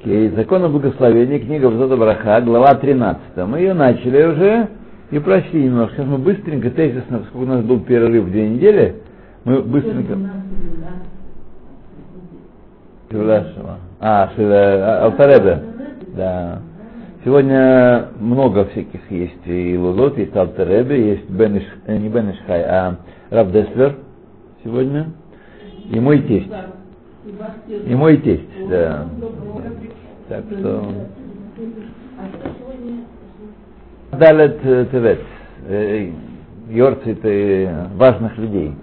Окей, закон о благословении, книга Взота Браха, глава 13. Мы ее начали уже и прошли немножко. Сейчас мы быстренько, тезисно, сколько у нас был перерыв, две недели, мы быстренько... А, Шила, Алтаребе. Да. Сегодня много всяких есть. И Лулот, есть Алтаребе, есть Бениш, э, не Бенишхай, а Раб Деслер сегодня. И мой тесть. И мой тесть, да. Так что... Далет Тевет. Йорцит важных людей.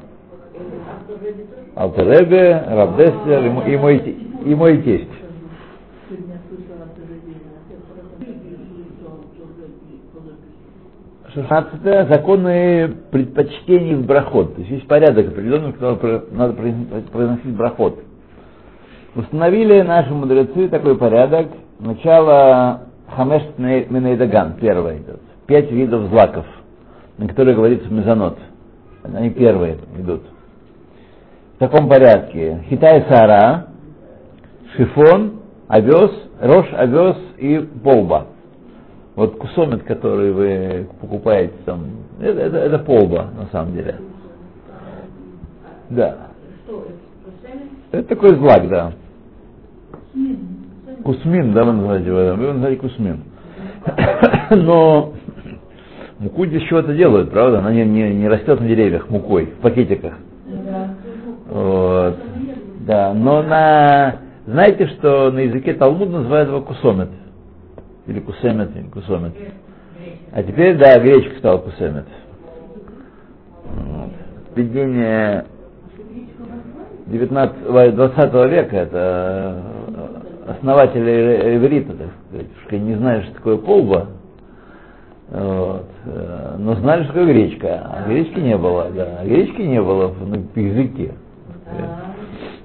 Алтеребе, Рабдеслер и мой, и мой тесть. 16 законы предпочтений в брахот. То есть есть порядок определенный, который надо произносить брахот. Установили наши мудрецы такой порядок. Начало Хамеш Минейдаган, первое идет. Пять видов злаков, на которые говорится мезонот. Они первые идут. В таком порядке. Хитай Сара, Шифон, Овес, Рош, Овес и Полба. Вот кусомет, который вы покупаете там, это, это, это полба на самом деле. Да. Это такой злак, да. Кусмин, да, вы называете его, вы называете кусмин. Но муку здесь чего-то делают, правда? Она не, не, не растет на деревьях мукой, в пакетиках. Вот. Да, но на... Знаете, что на языке Талмуд называют его кусомет? Или кусемет, или кусомет. А теперь, да, гречка стала кусемет. Вот. Введение 19, 20 века, это основатели иврита, так сказать, что не знаешь, что такое полба, вот. но знали, что такое гречка. А гречки не было, да. Гречки не было в языке.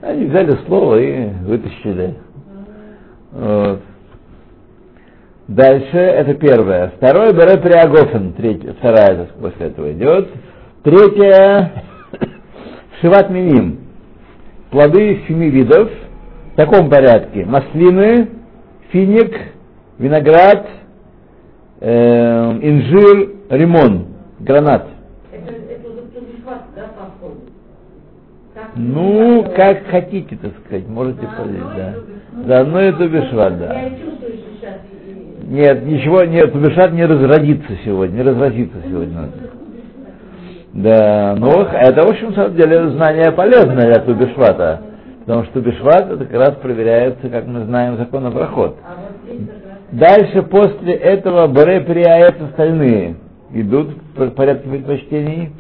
Они взяли слово и вытащили. Вот. Дальше, это первое. Второе, Бере Приагофен, третье, вторая после этого идет. Третье, Шиват Миним. Плоды семи видов, в таком порядке. Маслины, финик, виноград, э, инжир, ремон, гранат. Это, это, да, ну, как хотите, так сказать, можете а, сказать, да. Да, ну это бешват, да. Нет, ничего, нет, Тубишат не разродится сегодня, не разразится сегодня. Да, ну, это, в общем, на самом деле, знание полезное для Тубишвата, потому что Тубишват это как раз проверяется, как мы знаем, закон о проход. Дальше, после этого, Боре Приаэт остальные идут в порядке предпочтений.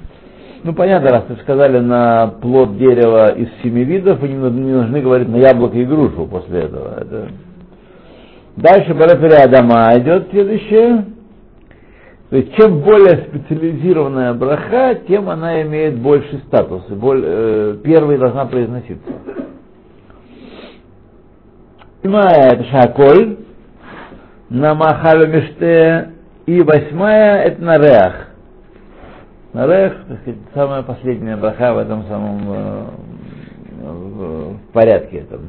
Ну, понятно, раз вы сказали на плод дерева из семи видов, вы не нужны говорить на яблоко и грушу после этого. Это Дальше Барафире Адама идет следующее. То есть чем более специализированная браха, тем она имеет больше статус, и более, э, первой должна произноситься. Седьмая это Шаколь, на Махале Меште, и восьмая это на Реах. На Реах, так сказать, самая последняя браха в этом самом э, в порядке этом.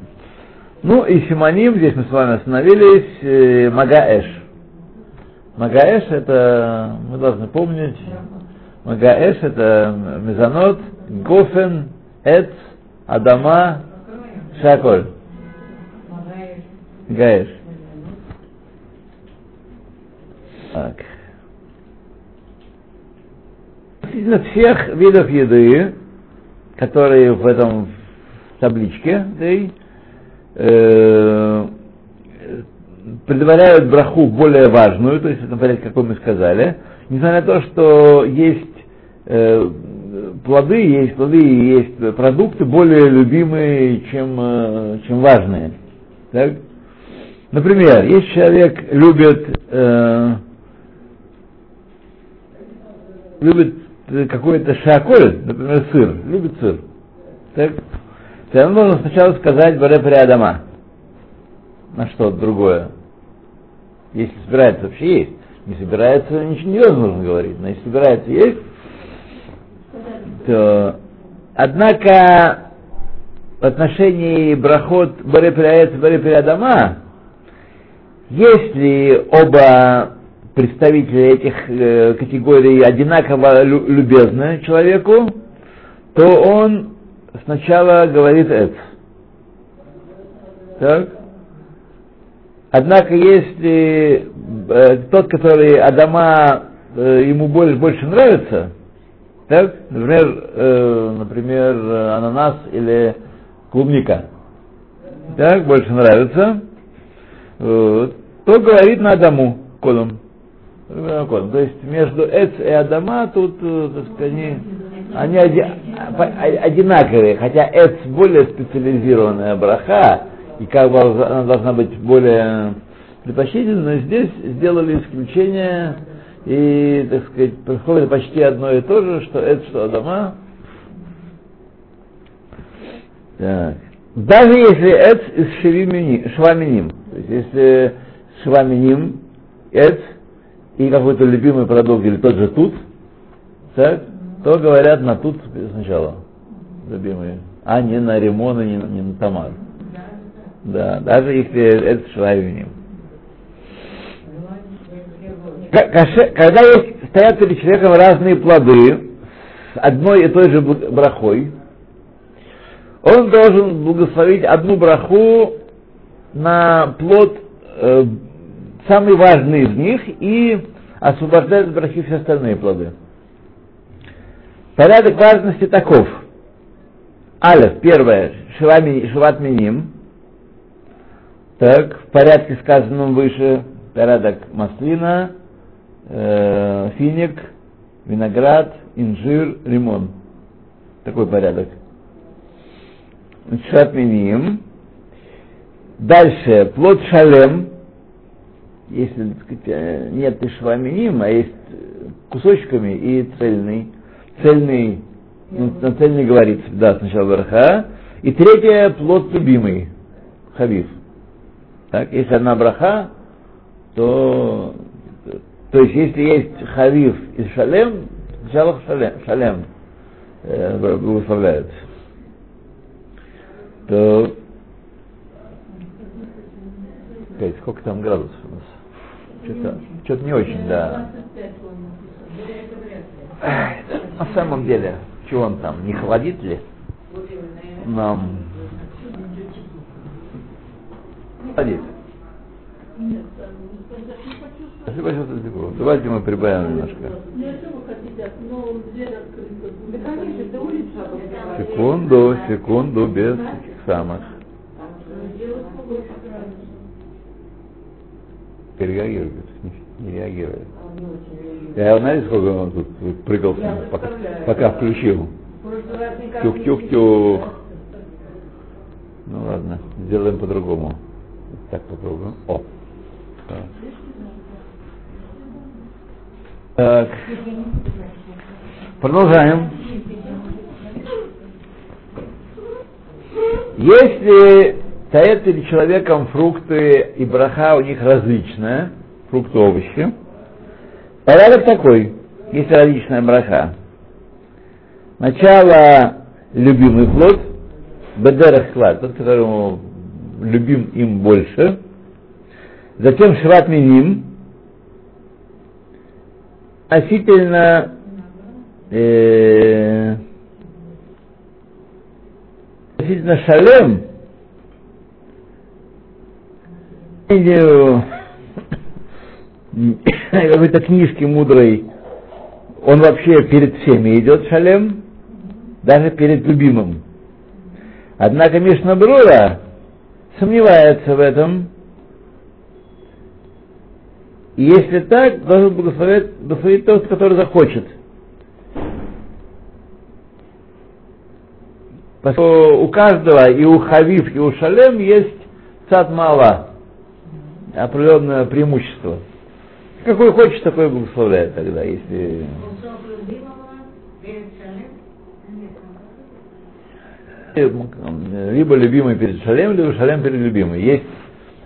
Ну и Симоним, здесь мы с вами остановились, э, Магаэш. מגע אש это, мы должны помнить, מגע אש это מזונות, גפן, עץ, אדמה, שהכל. Гаэш. Так. Относительно всех видов еды, которые в этом табличке, да и э, предваряют браху более важную, то есть это порядке, как мы сказали, несмотря на то, что есть э, плоды, есть плоды и есть продукты более любимые, чем, э, чем важные. Так? Например, если человек любит, э, любит какой-то шаколь, например, сыр, любит сыр, так? Все равно нужно сначала сказать Баре Адама. На что другое. Если собирается вообще есть. Не собирается, ничего не нужно говорить. Но если собирается есть, то... Однако в отношении брахот Баре Адама Если оба представителя этих э, категорий одинаково лю- любезны человеку, то он сначала говорит это. Так? Однако, если э, тот, который Адама э, ему больше, больше нравится, так, например, э, например, ананас или клубника, так, больше нравится, вот, то говорит на Адаму кодом. То есть между Эц и Адама тут, э, так сказать, они, они оди- одинаковые, хотя Эц более специализированная браха, и как бы она должна быть более предпочтительной, но здесь сделали исключение, и, так сказать, происходит почти одно и то же, что Эц, что Адама. Так. Даже если Эц из шваминим, то есть если шваминим, Эц, и какой-то любимый продукт, или тот же тут, так, то говорят на тут сначала, любимые, а не на ремон и не, не на томат. Да, даже если это шваминим. К- каше- Когда есть, стоят перед человеком разные плоды с одной и той же брахой, он должен благословить одну браху на плод, э, самый важный из них, и освобождать от брахи все остальные плоды. Порядок важности таков. Алеф, первое, шиват миним. Так, в порядке сказанном выше, порядок маслина, э, финик, виноград, инжир, лимон. Такой порядок. Шат миним. Дальше, плод шалем, если так сказать, э, нет и шваминим, а есть кусочками и цельный, цельный, ну, на цельный говорится, да, сначала браха. И третье, плод любимый, хавив. Так, если одна браха, то, то есть если есть хавив и шалем, сначала шалем, шалем э, благословляется. То, сколько там градусов? Что-то, что-то не очень, да. На самом деле, что он там, не холодит ли? Нам. Холодит. Давайте мы прибавим немножко. Секунду, секунду, без самых. Перереагирует, не, не реагирует. Я знаете, сколько он тут прыгал, пока, пока включил? Тюх-тюх-тюх. Ну ладно, сделаем по-другому. Так попробуем. О. Так. Так. Продолжаем. Если стоят перед человеком фрукты и браха у них различная, фрукты, овощи, порядок такой, есть различная браха. Сначала любимый плод, бедерах клад, тот, которому любим им больше, затем шват миним, относительно э, относительно шалем, какой-то книжки мудрой, он вообще перед всеми идет шалем, даже перед любимым. Однако Мишна Брура сомневается в этом. И если так, должен благословить, благословить тот, который захочет. Поскольку у каждого, и у Хавив, и у Шалем есть цад мала, определенное преимущество. Какой хочет, такой благословляет тогда, если... Либо любимый перед шалем, либо шалем перед любимым. Есть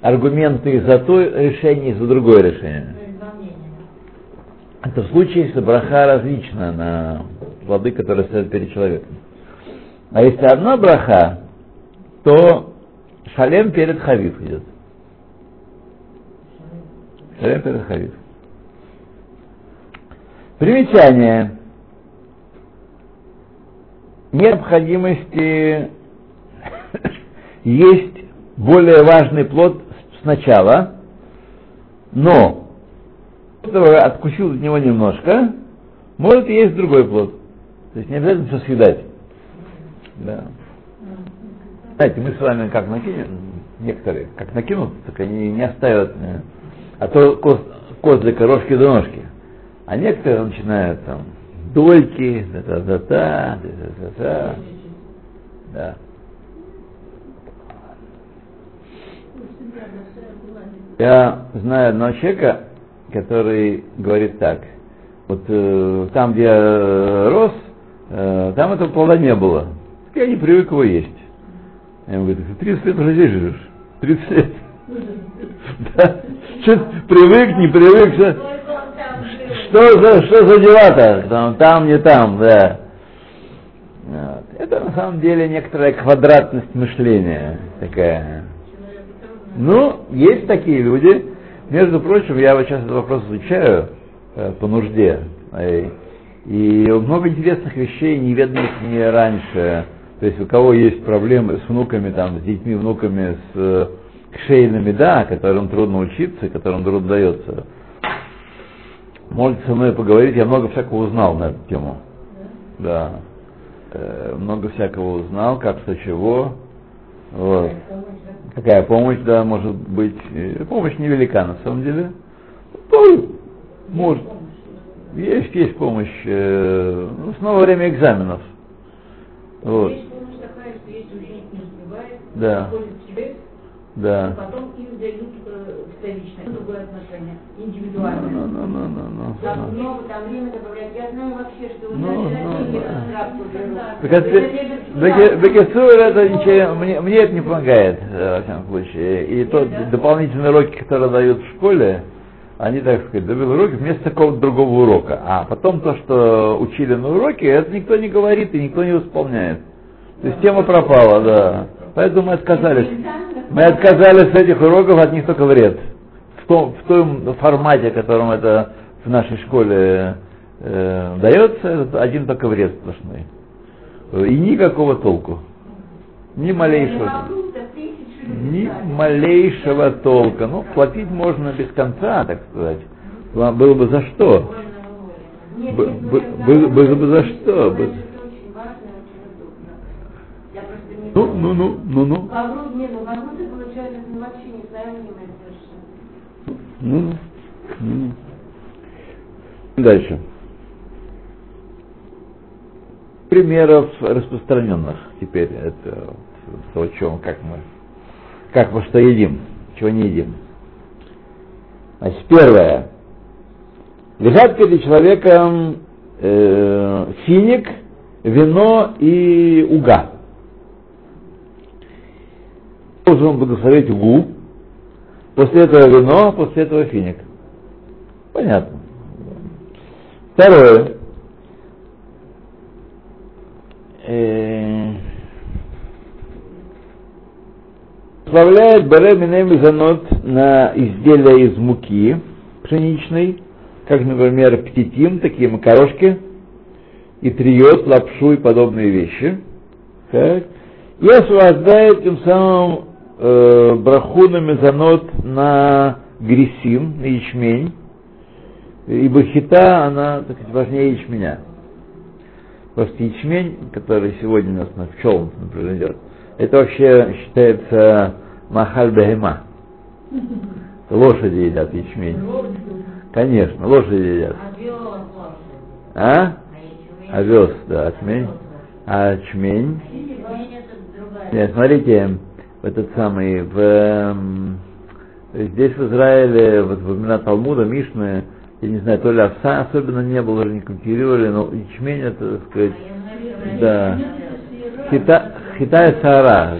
аргументы за то решение, и за другое решение. Это в случае, если браха различна на плоды, которые стоят перед человеком. А если одна браха, то шалем перед хавив идет. Шарем Перехавив. Примечание. Необходимости есть более важный плод сначала, но этого откусил от него немножко, может есть другой плод. То есть не обязательно все съедать. Да. Знаете, мы с вами как накинем, некоторые, как накинут, так они не оставят, э, а то коз, козлика рожки до ножки. А некоторые начинают там дольки, да-да-да-да, да-да-да. Да. Я знаю одного человека, который говорит так. Вот э, там, где я рос, э, там этого плода не было. Я не привык его есть. Я ему говорю, ты 30 лет уже здесь живешь. 30 лет. Да. Что привык, не привык, что, что за, что за дела-то? Там, там, не там, да. Вот. Это на самом деле некоторая квадратность мышления такая. Ну, есть такие люди. Между прочим, я вот сейчас этот вопрос изучаю э, по нужде. Э, и много интересных вещей, неведомых мне раньше. То есть у кого есть проблемы с внуками, там, с детьми, внуками, с э, шейными, да, которым трудно учиться, которым трудно дается. Можете со мной поговорить, я много всякого узнал на эту тему. Да. Э, много всякого узнал, как что чего. Вот. Какая помощь, да, может быть. Помощь невелика на самом деле. Тоже может. Есть, есть помощь. Э, ну, снова время экзаменов. Вот. Есть помощь такая, что если ученик не успевает, Да. Да. и потом им дают э, вторичное, другое отношение, индивидуальное. ну, ну, ну, ну, ну. Как много там время добавлять. Я знаю вообще, что у Ну, нас ну, да. Так это- Бекесур это ничего, мне, мне это не помогает, э, во всяком случае. И тот дополнительные уроки, которые дают в школе, они, так сказать, дают уроки вместо какого-то другого урока. А потом то, что учили на уроке, это никто не говорит и никто не исполняет. То есть тема пропала, да. Поэтому мы отказались. Мы отказались с этих уроков, от них только вред. В том, в том формате, в котором это в нашей школе э, дается, это один только вред сплошной. И никакого толку. Ни малейшего. Ни малейшего толка. Ну, платить можно без конца, так сказать. Вам было бы за что? Нет, Бы- бы- знаю, было бы за что? это Бы- очень важно, очень удобно. Я просто не Ну, ну, ну, ну, ну. Грудь, нет, ну, грудь я получаю, ну, вообще не знаю, не совершенно. Ну, ну, ну. Дальше. Примеров распространенных теперь это то, чем, как мы, как мы что едим, чего не едим. Значит, первое. Лежат перед человеком э, финик, вино и уга. Должен благословить угу, после этого вино, после этого финик. Понятно. Второе. Э, Благословляет Баре Минем Занот на изделия из муки пшеничной, как, например, птитим, такие макарошки, и триот, лапшу и подобные вещи. Так. И освобождает тем самым э, браху на мезонот на грисим, на ячмень, ибо хита, она так сказать, важнее ячменя. Просто ячмень, который сегодня у нас на пчелам, например, идет, это вообще считается махаль бехема. Лошади едят ячмень. Конечно, лошади едят. А? Овес, да, ячмень. А ячмень? Нет, смотрите, в этот самый, в, эм, здесь в Израиле, вот во времена Талмуда, Мишны, я не знаю, то ли овса особенно не было, уже не культивировали, но ячмень, это, так сказать, да. Хита, хитая сара.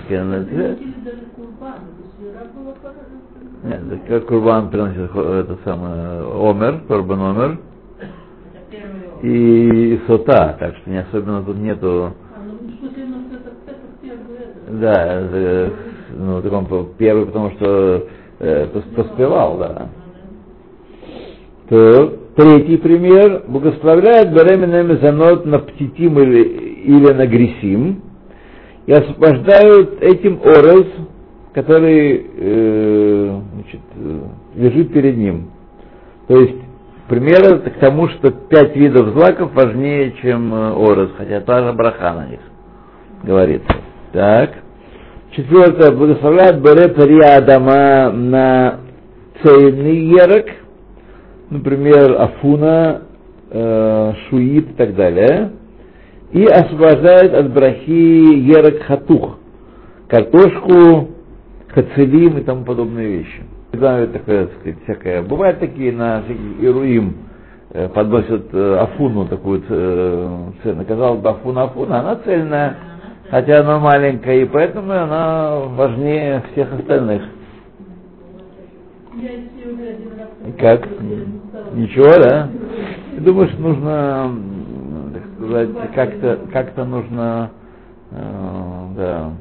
Нет, как Курбан приносит хо- это самое, омер, Курбан омер, и сота, так что не особенно тут нету, да, это, ну, так он первый, потому что э, пос- поспевал, да. То третий пример. Благословляет беременная мезонот на птитим или, или на грисим и освобождают этим орез, который э, значит, лежит перед ним. То есть пример к тому, что пять видов злаков важнее, чем э, орез, хотя та же браха на них говорится. Так. Четвертое. Благословляет Берет Адама на цельный ерок, например, Афуна, э, Шуит и так далее. И освобождает от брахи ерок хатух, картошку, хацелим и тому подобные вещи. Знаю, такое, так сказать, всякое. Бывают такие на Ируим, э, подносят э, Афуну такую э, цену. Казалось бы, Афуна, Афуна, она цельная, хотя она маленькая, и поэтому она важнее всех остальных. Как? Ничего, да? Ты думаешь, нужно, так сказать, как-то, как-то нужно, э, да.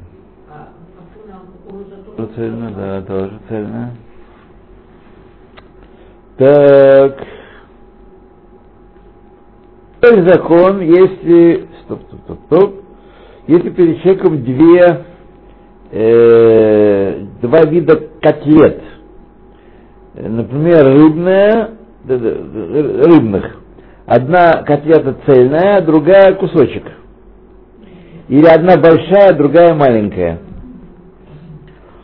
Тоже цельно, да, тоже цельно. Так. Теперь закон, если... Стоп, стоп, стоп, стоп. Если перед человеком две, э, два вида котлет, например, рыбная, рыбных, одна котлета цельная, другая кусочек. Или одна большая, другая маленькая.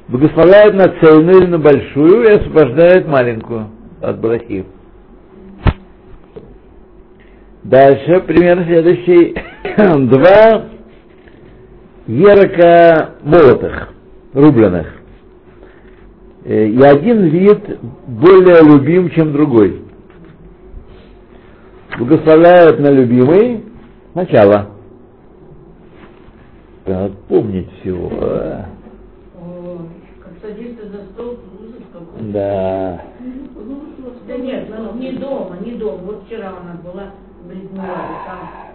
Благословляет на цельную или на большую и освобождает маленькую от брахи. Дальше, пример следующий. Два ерока молотых, рубленых. И один вид более любим, чем другой. Благословляют на любимый сначала. Надо помнить всего. А? Как садишься за стол, ужас. Да. Да нет, ну, не дома, не дома. Вот вчера у нас была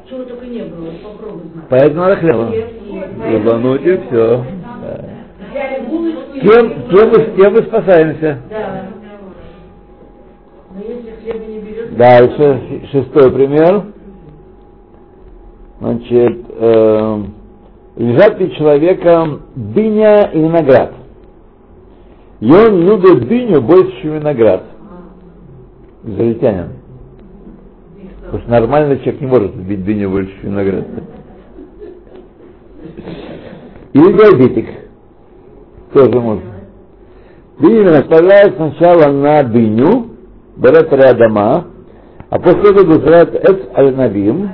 чего только не было, попробуй знать. Поэтому надо хлеба. Ебануть и все. Тем, тем, мы, тем мы спасаемся. Да. Но если хлеба не берет... Дальше, шестой пример. Значит, э, лежат перед человеком дыня и виноград. И он любит дыню больше, чем виноград. Израильтянин. Потому что нормальный человек не может любить дыню больше, чем виноград. Или диабетик. Тоже можно. Дыню наставляют сначала на дыню, берет рядома, а после этого называют эц аль-навим.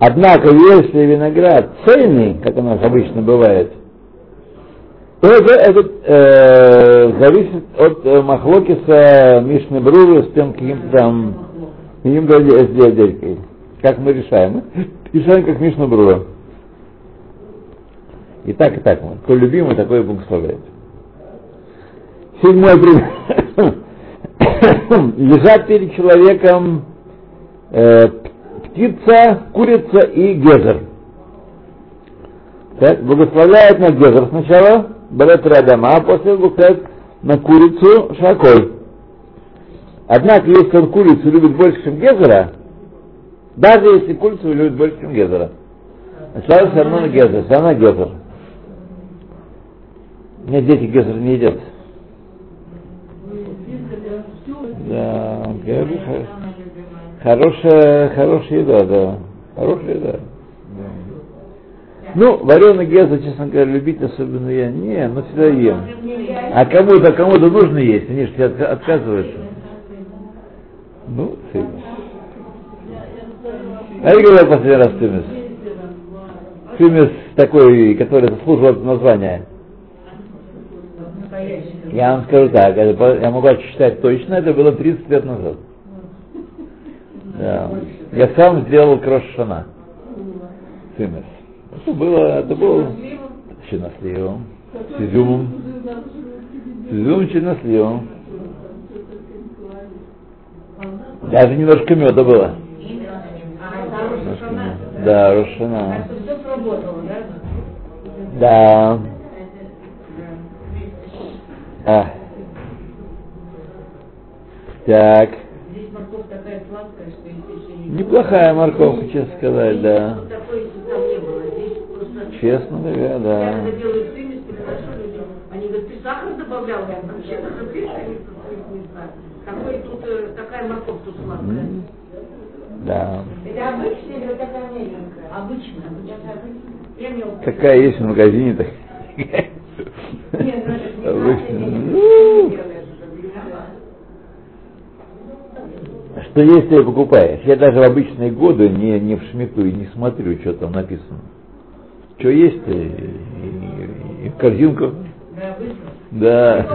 Однако, если виноград цельный, как у нас обычно бывает, то это, это э, зависит от э, махлокиса Мишны Бруры с тем каким-то там каким-то отделькой. Как мы решаем? Решаем как Мишна Брура. И так, и так. Кто любимый, такой благословляет. Седьмой пример. Лежат перед человеком э, птица, курица и гезер. Так, благословляет на гезер сначала, берет рядома, а после благословляет на курицу шакой. Однако, если он курицу любит больше, чем гезера, даже если курицу любит больше, чем гезера, сначала все равно на гезер, все равно гезер. У дети гезер не едят. Да, гезер хорошая, хорошая еда, да. Хорошая еда. Ну, вареный геза, честно говоря, любить особенно я не, но всегда ем. А кому-то, кому-то нужно есть, они же отказываются. Ну, ты. А я говорил последний раз тымис. Тымис такой, который заслуживает названия. Я вам скажу так, я могу отсчитать точно, это было 30 лет назад. Да. Я сам сделал крошшана. Тымис. Это было, это было черносливом, с изюмом, с изюмом черносливом. Даже немножко меда было. Немножко меда. Да, Рошана. Все сработало, да? Да. А. Так, неплохая морковка, честно сказать, да. Вот такой, если там не было. Здесь просто... Честно говоря, Я да. когда делаю примесь, приношу людям, они говорят, ты сахар добавлял? Я говорю, вообще даже близко не не знаю. Такой тут, э, такая морковь тут сладкая. Да. Это обычная или вот такая меленькая? Обычная, обычная. Я. Какая есть в магазине, так. Нет, ну. Что есть, ты покупаешь. Я даже в обычные годы не, не в шмету и не смотрю, что там написано. Что есть, и, и- корзинку. Да.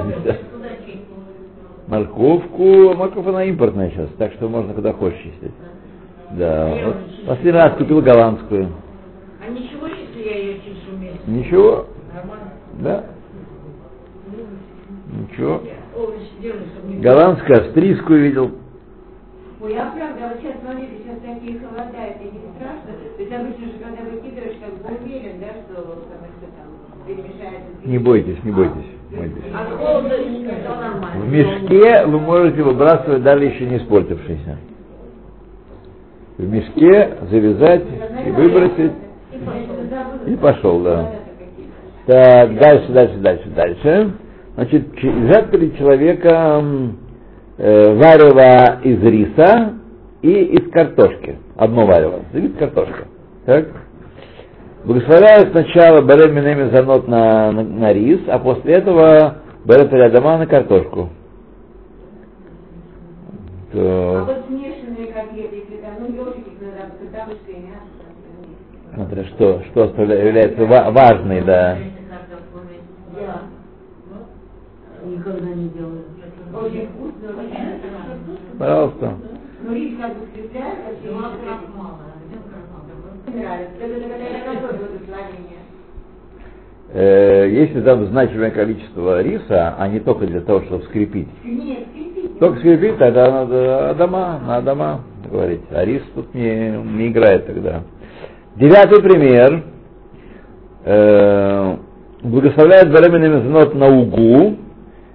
Морковку, морковь она импортная сейчас, так что можно куда хочешь чистить. Да. Вот последний раз купил голландскую. А ничего, если я ее чищу вместе? Ничего, Нормально. да. Ничего. Голландскую, австрийскую видел. Ой, я правда, вот сейчас смотрите, сейчас такие холода, это не страшно. То есть обычно же, когда выкидываешь, как бы уверен, да, что там это там перемешается. с Не бойтесь, не бойтесь. бойтесь. В мешке вы можете выбрасывать даже еще не испортившийся. В мешке завязать и выбросить. И пошел, да. Так, дальше, дальше, дальше, дальше. Значит, лежат перед человеком э, варево из риса и из картошки. Одно варево. Рис, картошка. Так? Благословляют сначала Берем Минеми Занот на, на, на рис, а после этого Берем Переадама на картошку. А То, вот смешанные котлеты, если там, ну, ежики, смотря что, что является ва- важной, да. Да. Никогда не делаю. Очень вкусно, очень вкусно. Пожалуйста. Ну, рис как бы а нравится. Это это какое благословение? Э, если там значимое количество риса, а не только для того, чтобы скрепить. Нет, скрепить. Только скрепить, тогда надо дома, на дома говорить. А рис тут не, не играет тогда. Девятый пример. Э, благословляет беременный мезонот на угу,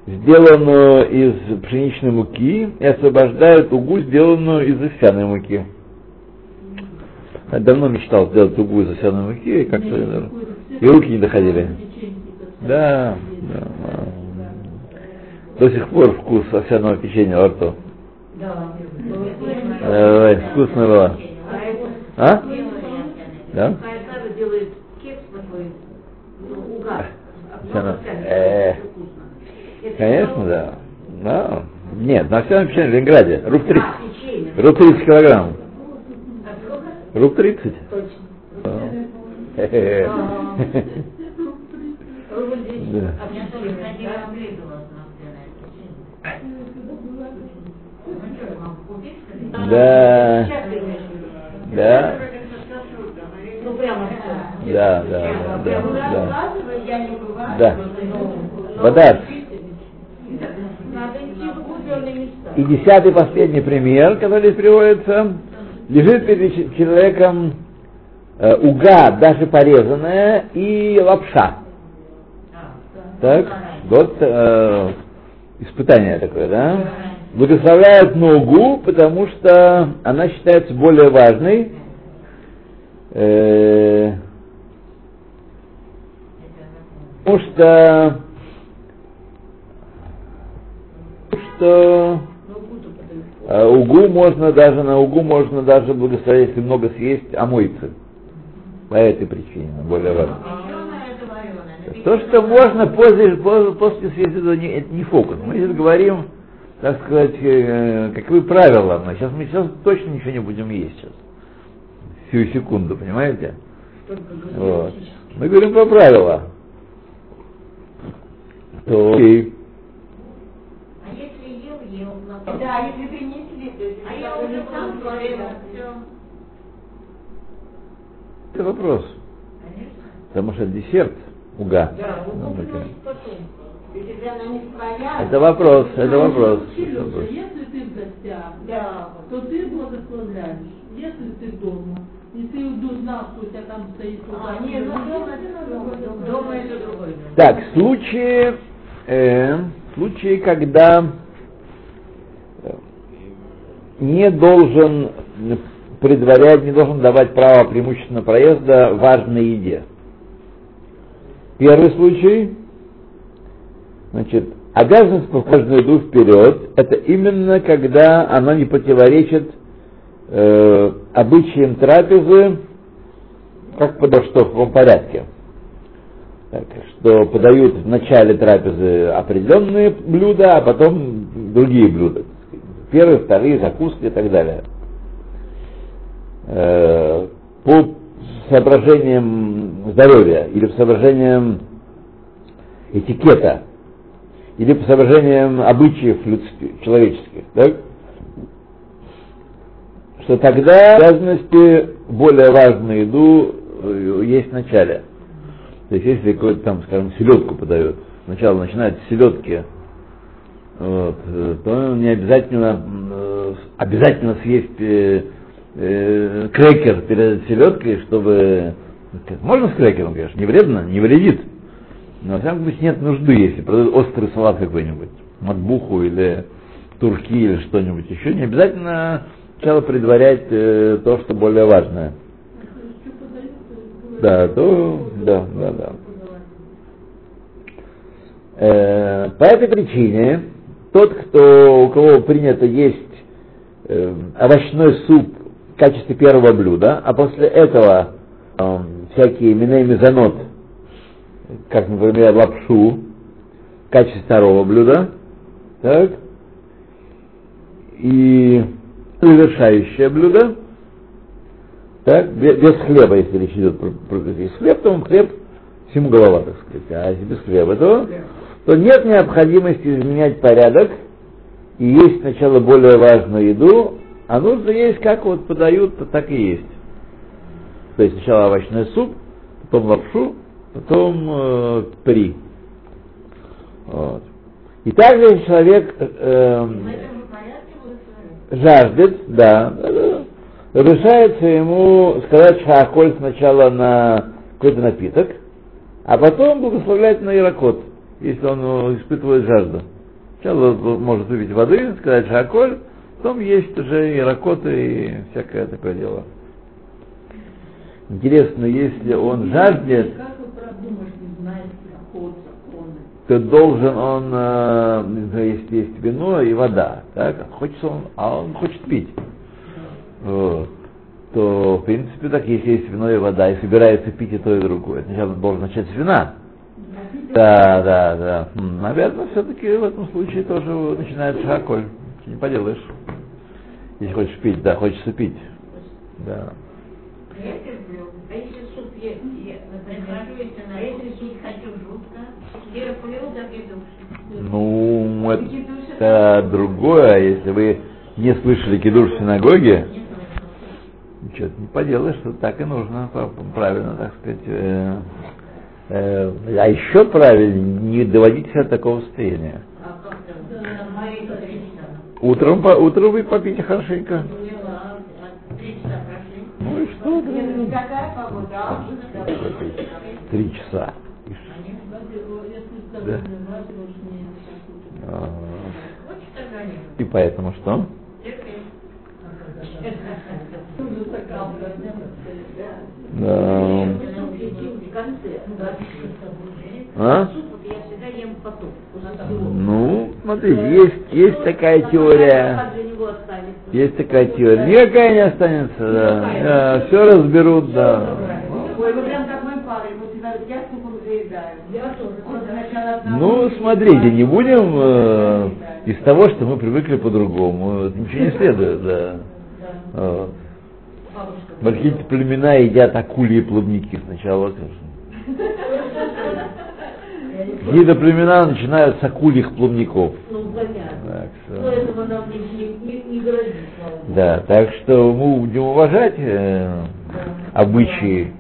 сделанную из пшеничной муки, и освобождает угу, сделанную из овсяной муки. Я давно мечтал сделать угу из овсяной муки, и как-то даже и руки не доходили. Да, да. До сих пор вкус овсяного печенья во рту. Да. Ой, вкусно было. А? Да? Э, Конечно, да. Да. Нет, на овсяном печенье в Ленинграде. Руб 30. А. Руб 30 килограмм. А? Руб 30. Точно. Да. Хе-хе. Рубль 10. Да. А да? Да. Да. Ну. Да, да, Ну. Ну, Вода. И десятый последний пример, который здесь приводится, лежит перед человеком э, уга, даже порезанная, и лапша. Так, вот э, испытание такое, да? Благословляют на угу, потому что она считается более важной. э, потому что что а угу можно даже, на угу можно даже благословить, если много съесть, омыться. По этой причине, она более важно. То, что можно после, по- после съесть, это не, это не фокус. Мы сейчас говорим, так сказать, э, каковы правила. Мы сейчас, мы сейчас точно ничего не будем есть сейчас. Всю секунду, понимаете? Только Вот. Мы говорим про правила. То, окей. А если ел, ел, на Да, если принесли, то есть... А я уже сам говорила, все. Это вопрос. Конечно. Потому что десерт, уга. Да, Ну, такая. она не своя... Это вопрос, это вопрос. Это Сережа, вопрос. если ты в гостях, Да. то ты благословляешь. Если ты дома, и ты узнал, что у тебя там стоит А, не, ну дома это другое. Дома это другой. Так, случаи, э, случаи, когда э, не должен предварять, не должен давать право преимущественно проезда важной еде. Первый случай, значит, обязанность по каждую еду вперед, это именно когда она не противоречит э, обычаям трапезы, как подо что в каком порядке. Так, что подают в начале трапезы определенные блюда, а потом другие блюда. Первые, вторые, закуски и так далее. Э, по соображениям здоровья или по соображениям этикета или по соображениям обычаев людских, человеческих, так? что тогда обязанности более важную еду э, есть в начале. То есть если какой-то там, скажем, селедку подает, сначала начинает с селедки, вот, э, то не обязательно обязательно съесть э, крекер перед селедкой, чтобы можно с крекером, конечно, не вредно, не вредит. Но, всяком случае, нет нужды, если продают острый салат какой-нибудь, матбуху или турки или что-нибудь еще, не обязательно сначала предварять э, то, что более важное. Да, то, да, да, да. Э, по этой причине тот, кто, у кого принято есть э, овощной суп в качестве первого блюда, а после этого э, всякие миней мезонот, как, например, лапшу, в качестве второго блюда, так, и завершающее блюдо, так, без, хлеба, если речь идет про, про есть хлеб, то он хлеб всему голова, так сказать, а если без хлеба, то, то нет необходимости изменять порядок и есть сначала более важную еду, а нужно есть, как вот подают, то так и есть. То есть сначала овощной суп, потом лапшу, потом э, при. Вот. И также человек э, э, жаждет, да, разрешается ему сказать шахаколь сначала на какой-то напиток, а потом благословлять на ирокот, если он э, испытывает жажду. Сначала может выпить воды, сказать шахаколь, потом есть уже ирокоты и всякое такое дело. Интересно, если он жаждет, какого закона? то должен он, э, не знаю, если есть вино и вода, так, хочется он, а он хочет пить, вот, то, в принципе, так, если есть вино и вода, и собирается пить и то, и другое, сначала он должен начать с вина. Да, да, да. М, Наверное, все-таки в этом случае тоже начинает шаколь. Не поделаешь. Если хочешь пить, да, хочется пить. Да. Я терплю. А если суп есть, я, например, а если суп хочу жутко, терплю, так и душу. Ну, это другое. Если вы не слышали кидуш в синагоге, ничего не поделаешь, что так и нужно, правильно, так сказать. э, э, а еще правильно не доводить себя до такого состояния. А как там? Смотри, три часа. Утром, по, утром вы попейте хорошенько. Ну и что? Три часа. Да. А? И поэтому что? Да. А? Ну, смотрите, есть, есть такая теория. Есть такая теория. Никакая не останется, да. все разберут, да. Ну, смотрите, не будем э, из того, что мы привыкли по-другому. Ничего не следует, да. Вот. Какие-то племена едят акульи и плавники сначала, конечно. Какие-то племена начинают с акульих плавников. Ну. Так Но что, этого нам не, не, грозит, да, так что мы будем уважать э, обычаи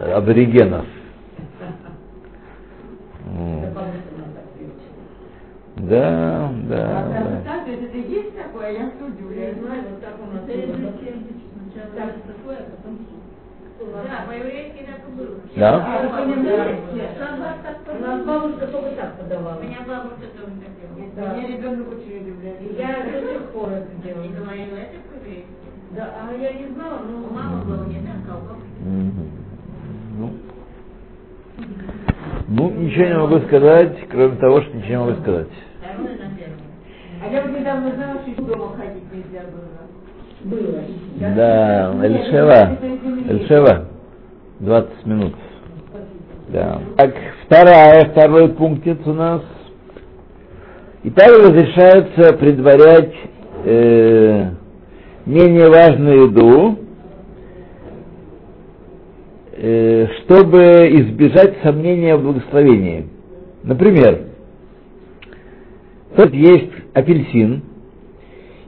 э, аборигенов. Да, да, А да. это есть такое, я судю, я знаю, вот так у нас Да, по-еврейски так и было. Да? А. У нас бабушка только так подавала. У меня бабушка тоже хотела. Да. Меня ребенок очень любит. Я до сих пор это И делаю. говорила, это еврейский. Да, а я не знала, У ну, мамы было не так, а у папы. Мгм. Ну. Ну, ничего не могу сказать, кроме того, что ничего не могу сказать. А я вот недавно знала, что из дома ходить нельзя было. Было. Да, Эльшева, Эльшева, 20 минут. Да. Так, вторая, второй пунктец у нас. И также разрешается предварять э, менее важную еду, э, чтобы избежать сомнения в благословении. Например, тут есть апельсин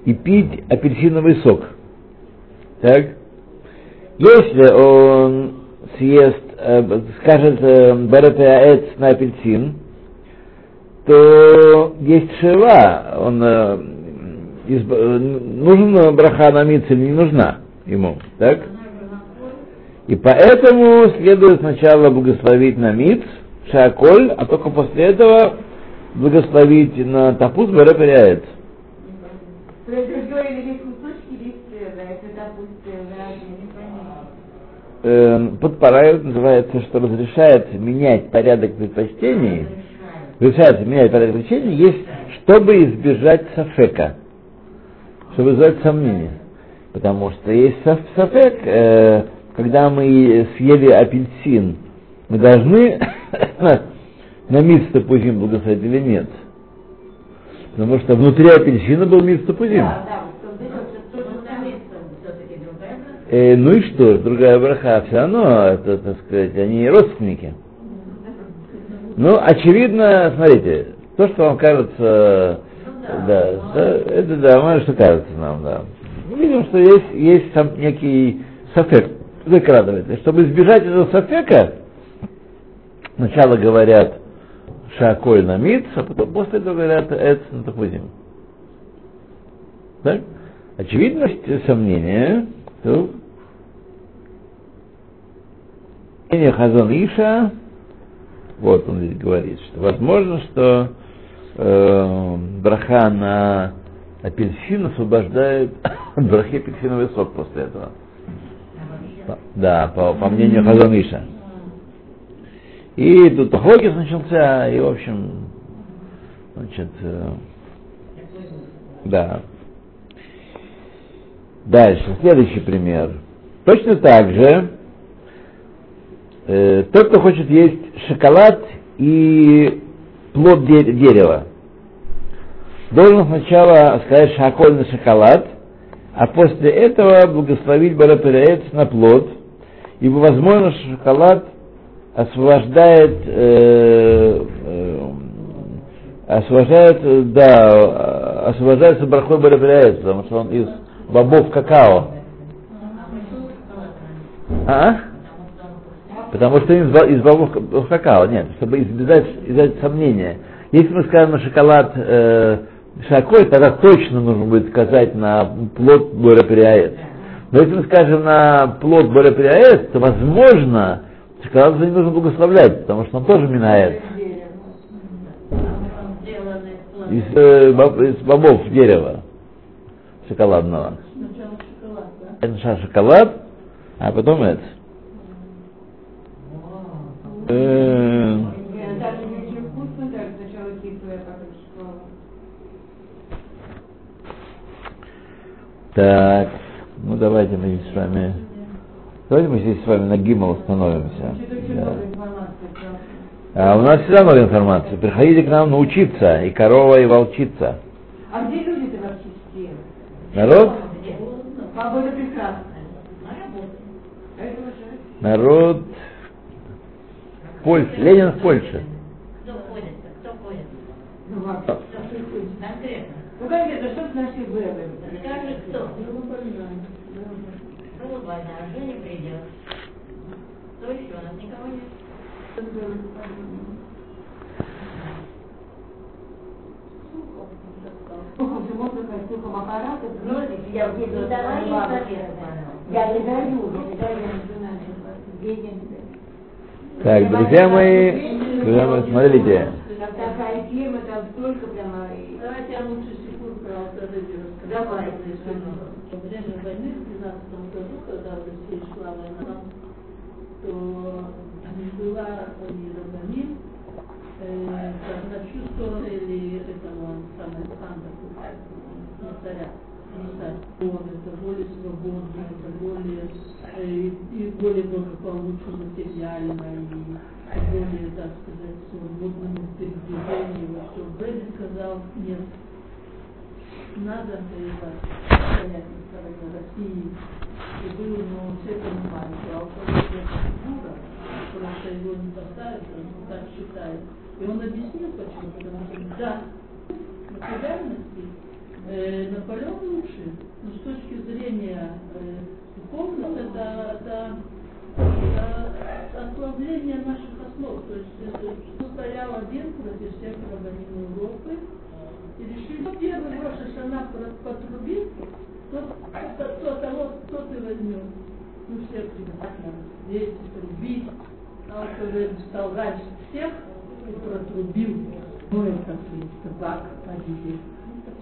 и пить апельсиновый сок. Так? Если он съест, э, скажет э, на апельсин, то есть шива, он э, изб- э, нужен браха на миц или не нужна ему, так? И поэтому следует сначала благословить на миц, шаколь, а только после этого благословить на тапус баратеаэц. То есть, вы говорили, есть кусочки, есть целое. Это, допустим, разные, не понятно. Э, подпарают называется, что разрешает менять порядок предпочтений, разрешается менять порядок предпочтений, есть, чтобы избежать сафека, чтобы избежать сомнения. Потому что есть саф- сафек, э, когда мы съели апельсин, мы должны на мисс тапузим благословить или нет. Потому что внутри апельсина был мисс тапузим. Да, да, вот он дает, что Ну, тоже там есть все-таки другая браха. Э, ну и что, другая браха, все равно, это, так сказать, они родственники. Ну, очевидно, смотрите, то, что вам кажется, да, да, это да, мало что кажется нам, да. Мы видим, что есть, есть там некий сафек, закрадывается. Чтобы избежать этого сафека, сначала говорят шаколь на миц, а потом после этого говорят эц на тахузим. Так? Очевидно, есть сомнения, то Хазон Иша, вот он здесь говорит, что возможно, что э, браха на апельсин освобождает от брахи апельсиновый сок после этого. Да, по, по мнению Хазон Иша. И тут Хокис начался, и в общем, значит, э, да. Дальше, следующий пример. Точно так же, э, тот, кто хочет есть шоколад и плод де- дерева, должен сначала сказать шаколь на шоколад, а после этого благословить барапереец на плод, ибо возможно, шоколад освобождает, э, э, освобождает, да, освобождается брахой барапереец, потому что он из бобов какао. А? Потому что из, из бобов ка- какао, нет, чтобы избежать, избежать сомнения. Если мы скажем на шоколад э, шакой, тогда точно нужно будет сказать на плод бореприаэс. Но если мы скажем на плод бореприаэс, то возможно, шоколад не нужно благословлять, потому что он тоже минает. Из э, из бобов дерева шоколадного. Сначала шоколад, да? Это шоколад, а потом это. Э. Так, ну давайте мы здесь с вами. Давайте мы здесь с вами на Гимал установимся. А у нас всегда много информации. Приходите к нам научиться, и корова, и волчица. А где? Народ, Погода прекрасная. Народ Польши, Ленин в Польше. Кто ходит? Кто ходит? Ну, вообще, что происходит? Конкретно. Ну, конкретно, что нашей Беллой? Скажи, кто? Ну, война, а Женя придет. Кто еще? У нас никого нет. Слухом же можно сказать, слухом аппарата. Ну, я не давай ей совет, Я не даю, я не даю, я не знаю. Денег. Так, друзья мои, друзья мои, смотрите. Давай. Во время войны в 13 году, когда в России шла война, то не была на чью сторону или этого самого Александра, на царя. он, это более свободно, это более, э, и более благополучно материально, и более, так сказать, свободным в передвижении. во всем. Брэди сказал, нет, надо воевать, стоять на России. И было, но все понимали, что алкоголь это фигура, просто его не поставят, он так считает. И он объяснил, почему, потому что да, материальности э, Наполеон лучше, но с точки зрения э, духовного, это, это, это ослабление наших основ. То есть это стоял один против всех рабанин Европы, и решили, первый Роша Шана потрубит, тот, тот, тот, того, тот и возьмет. Ну, все приятно, здесь трубить. А когда стал раньше всех протрубил, ну, это табак победил.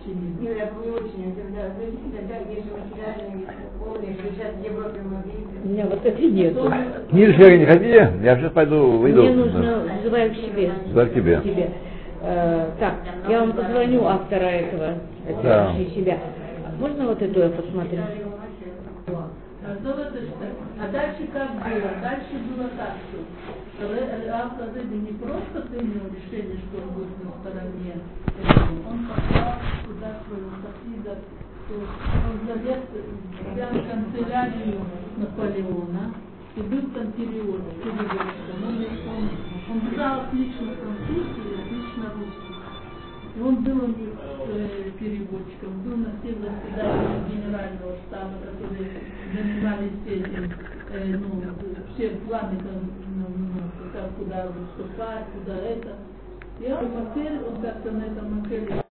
Ну, я помню очень, когда, когда есть же материальные, духовные, что сейчас в Европе мы У видим. меня вот этой нету. Книжечка не хотите? Я сейчас пойду, выйду. Мне нужно, вызываю к себе. Да, к тебе. К тебе. Э, так, я вам позвоню автора этого, это Да. себя. Можно вот эту я посмотрю? А это? А дальше как было? Дальше было так, что Рав Казеби не просто принял решение, что он будет на стороне он послал туда своего соседа, он залез, взял канцелярию Наполеона и был контерион, переводчиком. Он, он, он знал отлично французский и отлично русский. И он был у них э, переводчиком, был на всех заседаниях генерального штаба, которые занимались этим, э, ну, все планы, там, ну, ну, как куда выступать, куда это. И он, Макель,